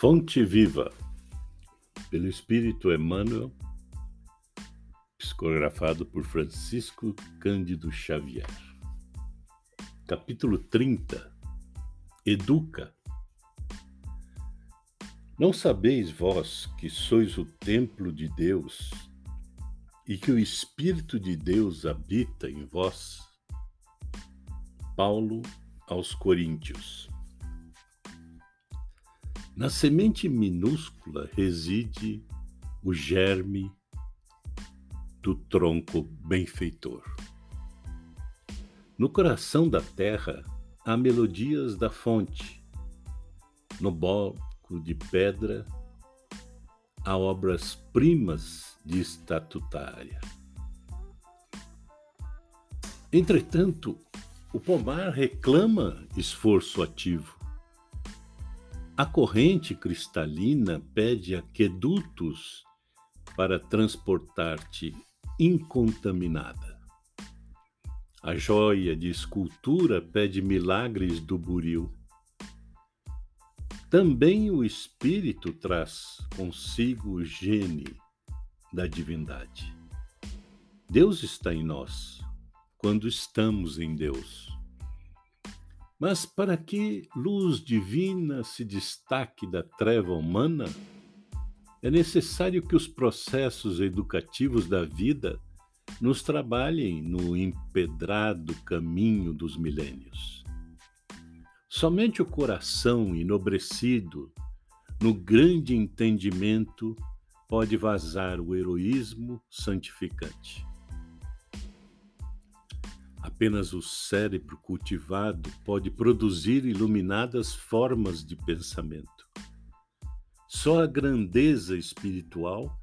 Fonte Viva, pelo Espírito Emmanuel, psicografado por Francisco Cândido Xavier. Capítulo 30 Educa. Não sabeis vós que sois o templo de Deus e que o Espírito de Deus habita em vós? Paulo aos Coríntios. Na semente minúscula reside o germe do tronco benfeitor. No coração da terra há melodias da fonte. No bloco de pedra há obras-primas de estatutária. Entretanto, o pomar reclama esforço ativo. A corrente cristalina pede aquedutos para transportar-te incontaminada. A joia de escultura pede milagres do buril. Também o espírito traz consigo o gene da divindade. Deus está em nós quando estamos em Deus. Mas para que luz divina se destaque da treva humana, é necessário que os processos educativos da vida nos trabalhem no empedrado caminho dos milênios. Somente o coração enobrecido no grande entendimento pode vazar o heroísmo santificante. Apenas o cérebro cultivado pode produzir iluminadas formas de pensamento. Só a grandeza espiritual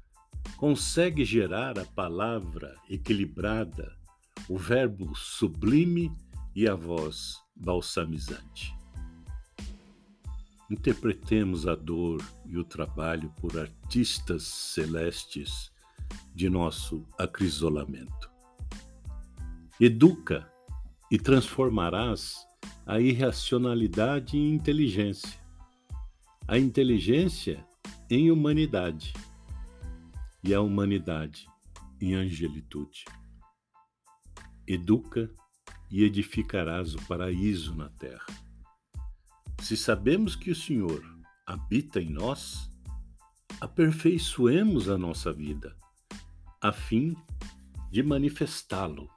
consegue gerar a palavra equilibrada, o verbo sublime e a voz balsamizante. Interpretemos a dor e o trabalho por artistas celestes de nosso acrisolamento. Educa e transformarás a irracionalidade em inteligência, a inteligência em humanidade e a humanidade em angelitude. Educa e edificarás o paraíso na terra. Se sabemos que o Senhor habita em nós, aperfeiçoemos a nossa vida, a fim de manifestá-lo